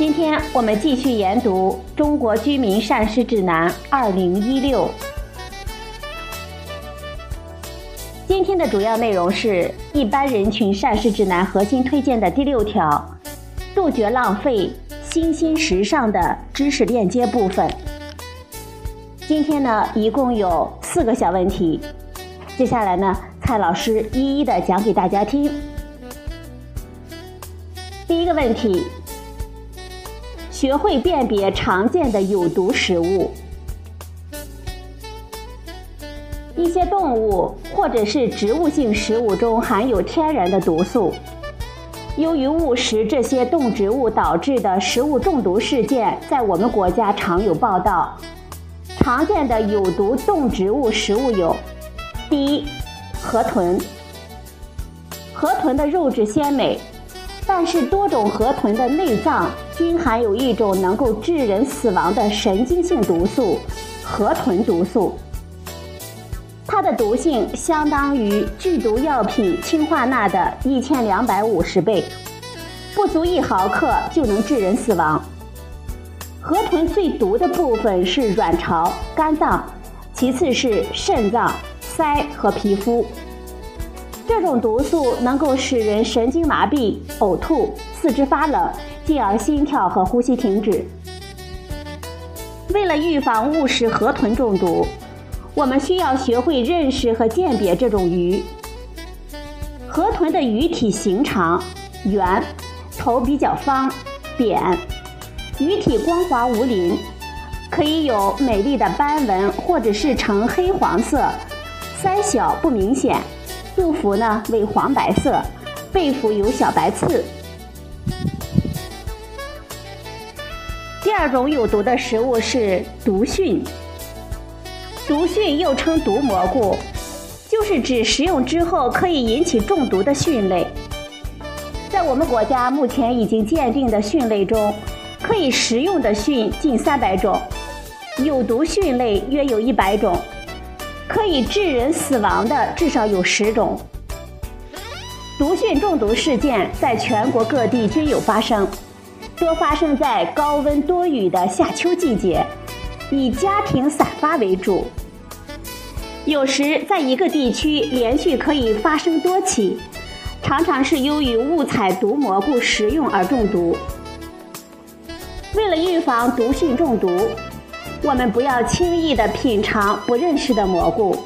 今天我们继续研读《中国居民膳食指南（二零一六）》。今天的主要内容是一般人群膳食指南核心推荐的第六条：杜绝浪费，新兴时尚的知识链接部分。今天呢，一共有四个小问题，接下来呢，蔡老师一一的讲给大家听。第一个问题，学会辨别常见的有毒食物。一些动物或者是植物性食物中含有天然的毒素，由于误食这些动植物导致的食物中毒事件，在我们国家常有报道。常见的有毒动植物食物有：第一，河豚。河豚的肉质鲜美，但是多种河豚的内脏均含有一种能够致人死亡的神经性毒素——河豚毒素。它的毒性相当于剧毒药品氰化钠的一千两百五十倍，不足一毫克就能致人死亡。河豚最毒的部分是卵巢、肝脏，其次是肾脏、鳃和皮肤。这种毒素能够使人神经麻痹、呕吐、四肢发冷，进而心跳和呼吸停止。为了预防误食河豚中毒，我们需要学会认识和鉴别这种鱼。河豚的鱼体形长、圆，头比较方、扁。鱼体光滑无鳞，可以有美丽的斑纹，或者是呈黑黄色。鳃小不明显，肚腹呢为黄白色，背腹有小白刺。第二种有毒的食物是毒蕈。毒蕈又称毒蘑菇，就是指食用之后可以引起中毒的蕈类。在我们国家目前已经鉴定的蕈类中，可以食用的蕈近三百种，有毒蕈类约有一百种，可以致人死亡的至少有十种。毒蕈中毒事件在全国各地均有发生，多发生在高温多雨的夏秋季节，以家庭散发为主。有时在一个地区连续可以发生多起，常常是由于误采毒蘑菇食用而中毒。为了预防毒蕈中毒，我们不要轻易的品尝不认识的蘑菇，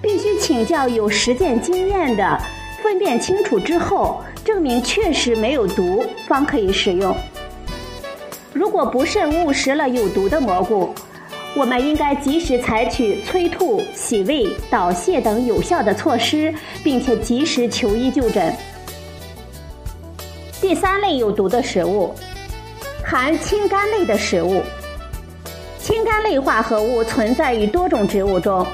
必须请教有实践经验的，分辨清楚之后，证明确实没有毒，方可以食用。如果不慎误食了有毒的蘑菇，我们应该及时采取催吐、洗胃、导泻等有效的措施，并且及时求医就诊。第三类有毒的食物。含氢苷类的食物，氢苷类化合物存在于多种植物中，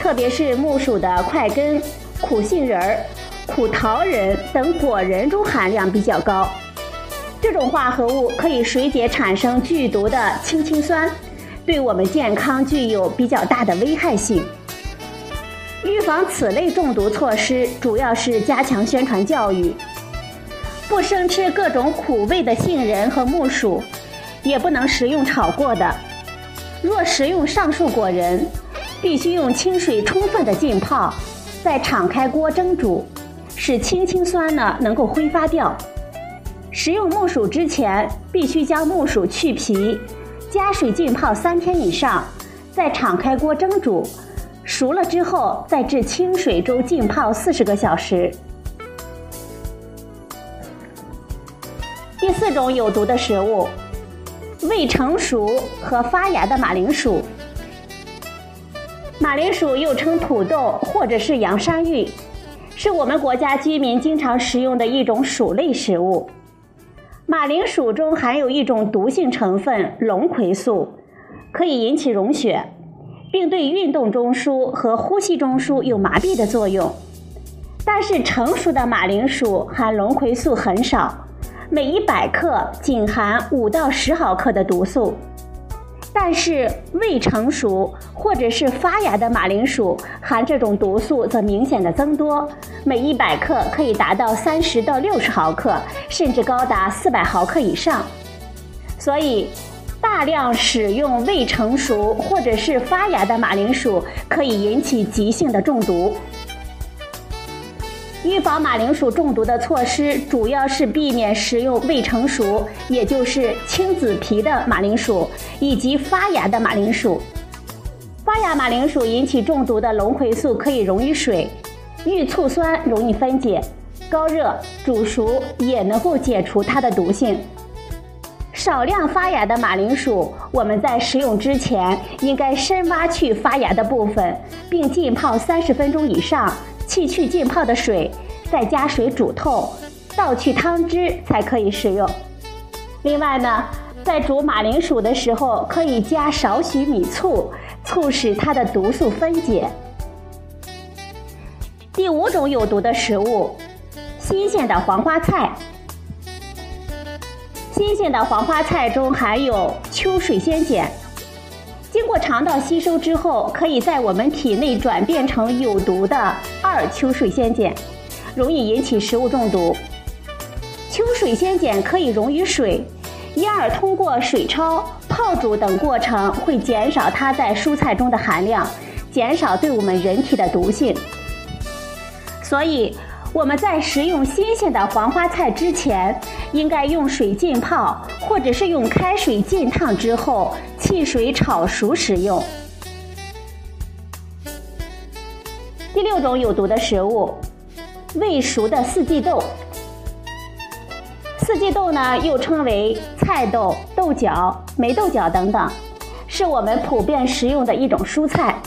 特别是木薯的块根、苦杏仁儿、苦桃仁等果仁中含量比较高。这种化合物可以水解产生剧毒的氢氰酸，对我们健康具有比较大的危害性。预防此类中毒措施，主要是加强宣传教育。不生吃各种苦味的杏仁和木薯，也不能食用炒过的。若食用上述果仁，必须用清水充分的浸泡，再敞开锅蒸煮，使氢氰酸呢能够挥发掉。食用木薯之前，必须将木薯去皮，加水浸泡三天以上，再敞开锅蒸煮，熟了之后再至清水中浸泡四十个小时。第四种有毒的食物，未成熟和发芽的马铃薯。马铃薯又称土豆或者是洋山芋，是我们国家居民经常食用的一种薯类食物。马铃薯中含有一种毒性成分龙葵素，可以引起溶血，并对运动中枢和呼吸中枢有麻痹的作用。但是成熟的马铃薯含龙葵素很少，每一百克仅含五到十毫克的毒素。但是未成熟或者是发芽的马铃薯含这种毒素则明显的增多，每一百克可以达到三十到六十毫克，甚至高达四百毫克以上。所以，大量使用未成熟或者是发芽的马铃薯可以引起急性的中毒。预防马铃薯中毒的措施主要是避免食用未成熟，也就是青紫皮的马铃薯，以及发芽的马铃薯。发芽马铃薯引起中毒的龙葵素可以溶于水，遇醋酸容易分解，高热煮熟也能够解除它的毒性。少量发芽的马铃薯，我们在食用之前应该深挖去发芽的部分，并浸泡三十分钟以上。弃去浸泡的水，再加水煮透，倒去汤汁才可以食用。另外呢，在煮马铃薯的时候，可以加少许米醋，促使它的毒素分解。第五种有毒的食物，新鲜的黄花菜。新鲜的黄花菜中含有秋水仙碱。经过肠道吸收之后，可以在我们体内转变成有毒的二秋水仙碱，容易引起食物中毒。秋水仙碱可以溶于水，因而通过水焯、泡煮等过程会减少它在蔬菜中的含量，减少对我们人体的毒性。所以。我们在食用新鲜的黄花菜之前，应该用水浸泡，或者是用开水浸烫之后汽水炒熟食用。第六种有毒的食物，未熟的四季豆。四季豆呢，又称为菜豆、豆角、霉豆角等等，是我们普遍食用的一种蔬菜。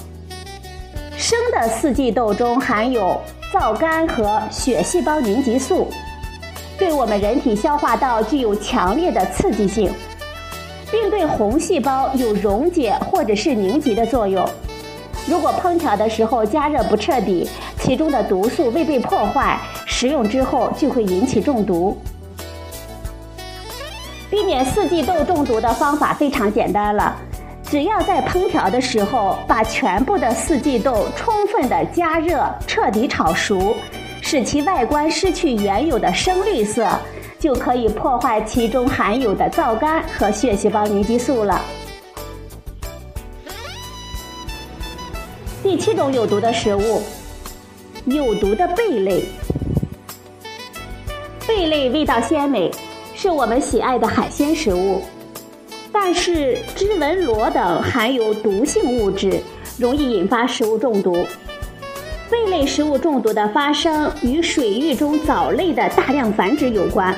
生的四季豆中含有。皂苷和血细胞凝集素对我们人体消化道具有强烈的刺激性，并对红细胞有溶解或者是凝集的作用。如果烹调的时候加热不彻底，其中的毒素未被破坏，食用之后就会引起中毒。避免四季豆中毒的方法非常简单了。只要在烹调的时候，把全部的四季豆充分的加热，彻底炒熟，使其外观失去原有的深绿色，就可以破坏其中含有的皂苷和血细胞凝集素了。第七种有毒的食物，有毒的贝类。贝类味道鲜美，是我们喜爱的海鲜食物。但是织纹螺等含有毒性物质，容易引发食物中毒。贝类食物中毒的发生与水域中藻类的大量繁殖有关。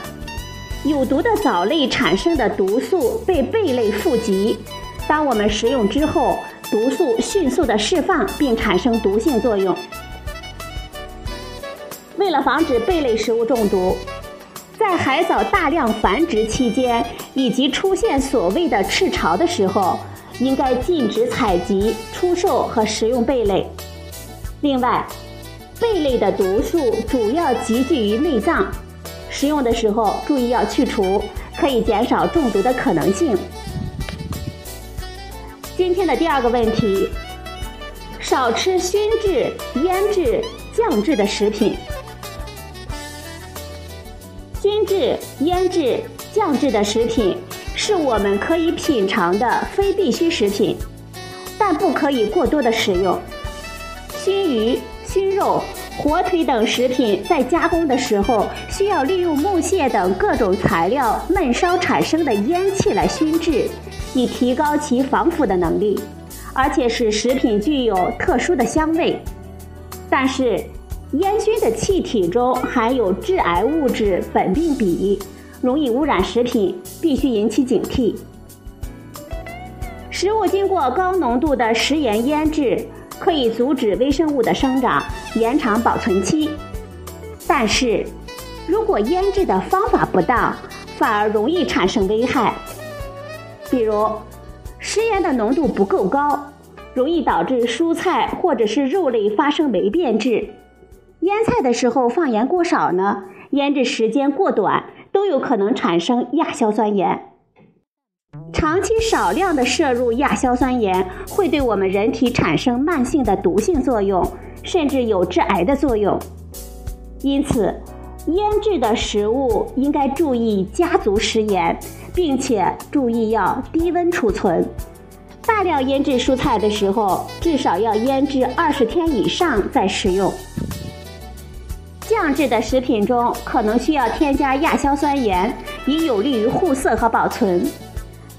有毒的藻类产生的毒素被贝类富集，当我们食用之后，毒素迅速的释放并产生毒性作用。为了防止贝类食物中毒。在海藻大量繁殖期间，以及出现所谓的赤潮的时候，应该禁止采集、出售和食用贝类。另外，贝类的毒素主要集聚于内脏，食用的时候注意要去除，可以减少中毒的可能性。今天的第二个问题：少吃熏制、腌制、酱制的食品。熏制、腌制、酱制的食品是我们可以品尝的非必需食品，但不可以过多的食用。熏鱼、熏肉、火腿等食品在加工的时候，需要利用木屑等各种材料闷烧产生的烟气来熏制，以提高其防腐的能力，而且使食品具有特殊的香味。但是，烟熏的气体中含有致癌物质苯并芘，容易污染食品，必须引起警惕。食物经过高浓度的食盐腌制，可以阻止微生物的生长，延长保存期。但是，如果腌制的方法不当，反而容易产生危害。比如，食盐的浓度不够高，容易导致蔬菜或者是肉类发生霉变质；腌菜的时候放盐过少呢，腌制时间过短，都有可能产生亚硝酸盐。长期少量的摄入亚硝酸盐，会对我们人体产生慢性的毒性作用，甚至有致癌的作用。因此，腌制的食物应该注意加足食盐，并且注意要低温储存。大量腌制蔬菜的时候，至少要腌制二十天以上再食用。酱制的食品中可能需要添加亚硝酸盐，以有利于护色和保存。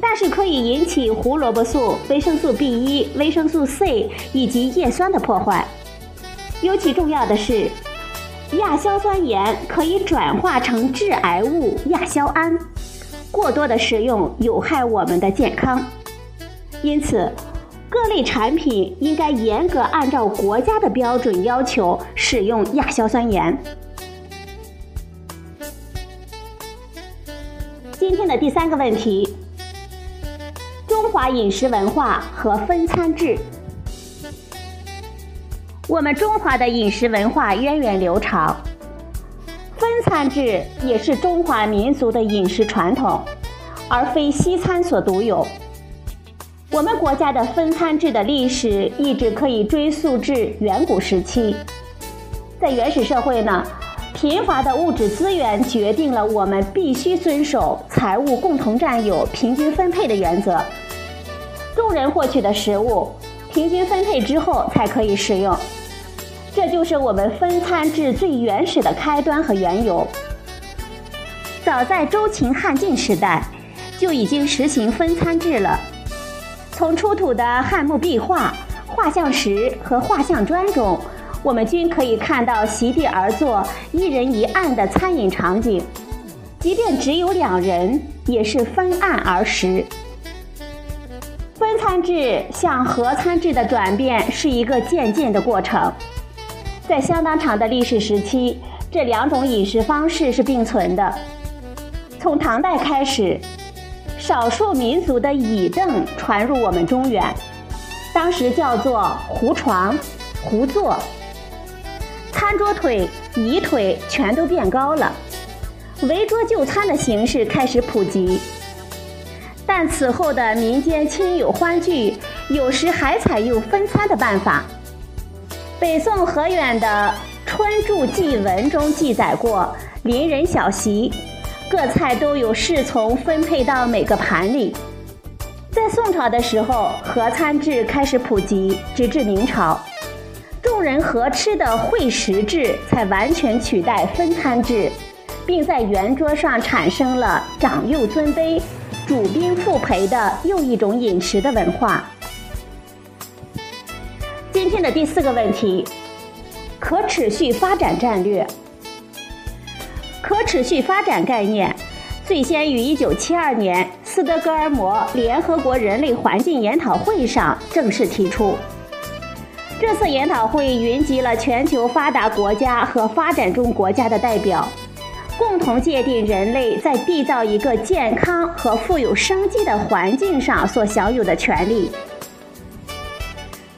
但是可以引起胡萝卜素、维生素 B1、维生素 C 以及叶酸的破坏。尤其重要的是，亚硝酸盐可以转化成致癌物亚硝胺，过多的食用有害我们的健康。因此，各类产品应该严格按照国家的标准要求使用亚硝酸盐。今天的第三个问题。中华饮食文化和分餐制，我们中华的饮食文化源远流长，分餐制也是中华民族的饮食传统，而非西餐所独有。我们国家的分餐制的历史一直可以追溯至远古时期，在原始社会呢，贫乏的物质资源决定了我们必须遵守财物共同占有、平均分配的原则。众人获取的食物，平均分配之后才可以食用，这就是我们分餐制最原始的开端和缘由。早在周秦汉晋时代，就已经实行分餐制了。从出土的汉墓壁画、画像石和画像砖中，我们均可以看到席地而坐、一人一案的餐饮场景。即便只有两人，也是分案而食。分餐制向合餐制的转变是一个渐进的过程，在相当长的历史时期，这两种饮食方式是并存的。从唐代开始，少数民族的椅凳传入我们中原，当时叫做胡床、胡座，餐桌腿、椅腿全都变高了，围桌就餐的形式开始普及。但此后的民间亲友欢聚，有时还采用分餐的办法。北宋何远的《春住祭文》中记载过，邻人小席，各菜都有侍从分配到每个盘里。在宋朝的时候，合餐制开始普及，直至明朝，众人合吃的会食制才完全取代分餐制，并在圆桌上产生了长幼尊卑。主宾复陪的又一种饮食的文化。今天的第四个问题：可持续发展战略。可持续发展概念最先于1972年斯德哥尔摩联合国人类环境研讨会上正式提出。这次研讨会云集了全球发达国家和发展中国家的代表。共同界定人类在缔造一个健康和富有生机的环境上所享有的权利。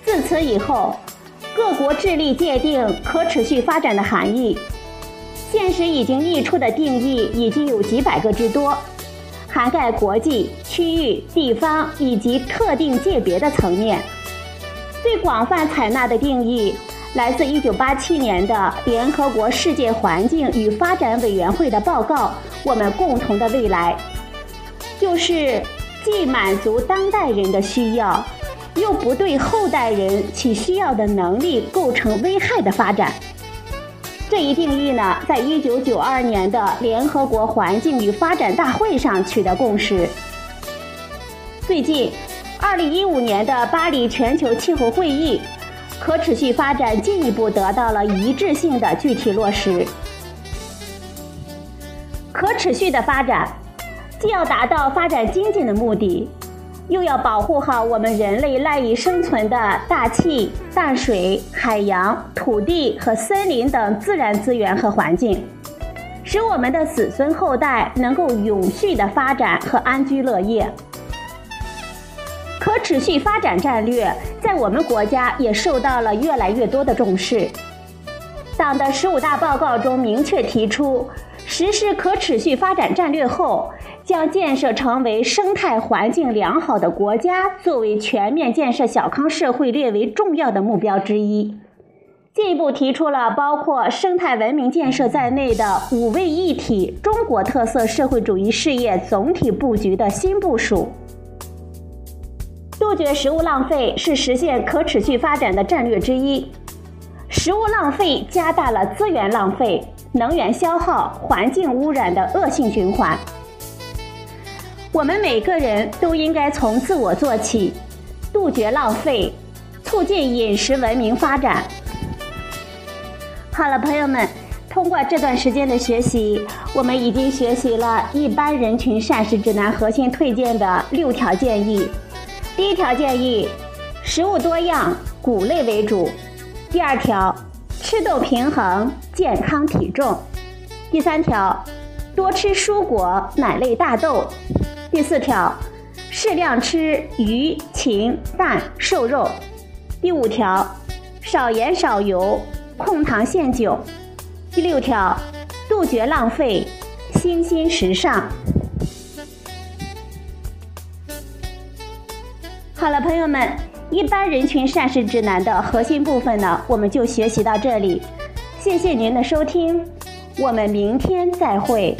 自此以后，各国致力界定可持续发展的含义。现实已经溢出的定义已经有几百个之多，涵盖国际、区域、地方以及特定界别的层面。最广泛采纳的定义。来自1987年的联合国世界环境与发展委员会的报告《我们共同的未来》，就是既满足当代人的需要，又不对后代人其需要的能力构成危害的发展。这一定义呢，在1992年的联合国环境与发展大会上取得共识。最近，2015年的巴黎全球气候会议。可持续发展进一步得到了一致性的具体落实。可持续的发展，既要达到发展经济的目的，又要保护好我们人类赖以生存的大气、淡水、海洋、土地和森林等自然资源和环境，使我们的子孙后代能够永续的发展和安居乐业。可持续发展战略在我们国家也受到了越来越多的重视。党的十五大报告中明确提出，实施可持续发展战略后，将建设成为生态环境良好的国家，作为全面建设小康社会列为重要的目标之一。进一步提出了包括生态文明建设在内的五位一体中国特色社会主义事业总体布局的新部署。杜绝食物浪费是实现可持续发展的战略之一。食物浪费加大了资源浪费、能源消耗、环境污染的恶性循环。我们每个人都应该从自我做起，杜绝浪费，促进饮食文明发展。好了，朋友们，通过这段时间的学习，我们已经学习了一般人群膳食指南核心推荐的六条建议。第一条建议，食物多样，谷类为主。第二条，吃豆平衡，健康体重。第三条，多吃蔬果、奶类、大豆。第四条，适量吃鱼、禽、蛋、瘦肉。第五条，少盐少油，控糖限酒。第六条，杜绝浪费，新兴时尚。好了，朋友们。一般人群膳食指南的核心部分呢，我们就学习到这里。谢谢您的收听，我们明天再会。